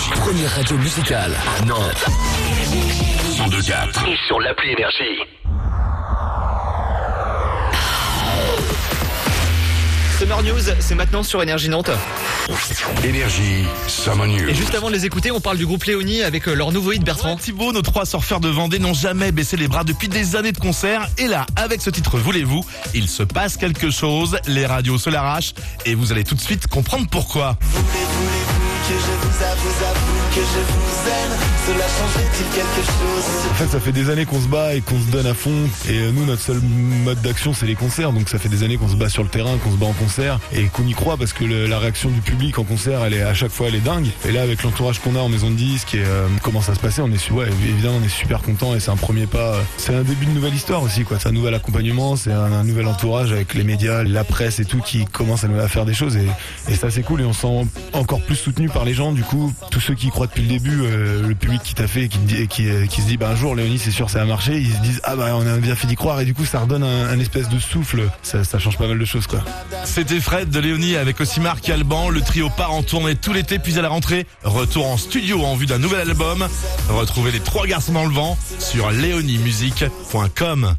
Énergie. Première radio musicale à Nantes. 102.4. Et sur l'appli Énergie. Summer News, c'est maintenant sur Énergie Nantes. Énergie, Summer News. Et juste avant de les écouter, on parle du groupe Léonie avec euh, leur nouveau hit Bertrand. Thibaut, nos trois surfeurs de Vendée n'ont jamais baissé les bras depuis des années de concert. Et là, avec ce titre Voulez-vous, il se passe quelque chose, les radios se l'arrachent et vous allez tout de suite comprendre pourquoi. Que je vous aime Cela changerait-il quelque chose En fait, ça fait des années qu'on se bat et qu'on se donne à fond. Et euh, nous, notre seul mode d'action, c'est les concerts. Donc ça fait des années qu'on se bat sur le terrain, qu'on se bat en concert et qu'on y croit parce que la réaction du public en concert, elle est à chaque fois, elle est dingue. Et là, avec l'entourage qu'on a en maison de disques et euh, comment ça se passait, on est ouais, évidemment, on est super content et c'est un premier pas. euh, C'est un début de nouvelle histoire aussi, quoi. C'est un nouvel accompagnement, c'est un, nouvel entourage avec les médias, la presse et tout qui commence à, faire des choses et, ça c'est cool et on se sent encore plus soutenu par les gens. Du coup, tous ceux qui y croient depuis le début, le public qui t'a fait et euh, qui se dit, bah un jour, Léonie, c'est sûr, ça a marché. Ils se disent, ah bah on a bien fait d'y croire et du coup, ça redonne un, espèce de souffle. Ça, ça change pas mal de choses, quoi. C'était Fred de Léonie avec aussi Marc Alban. Le trio part en tournée tout l'été, puis à la rentrée, retour en studio en vue d'un nouvel album. Retrouvez les trois garçons dans le vent sur léoniemusique.com.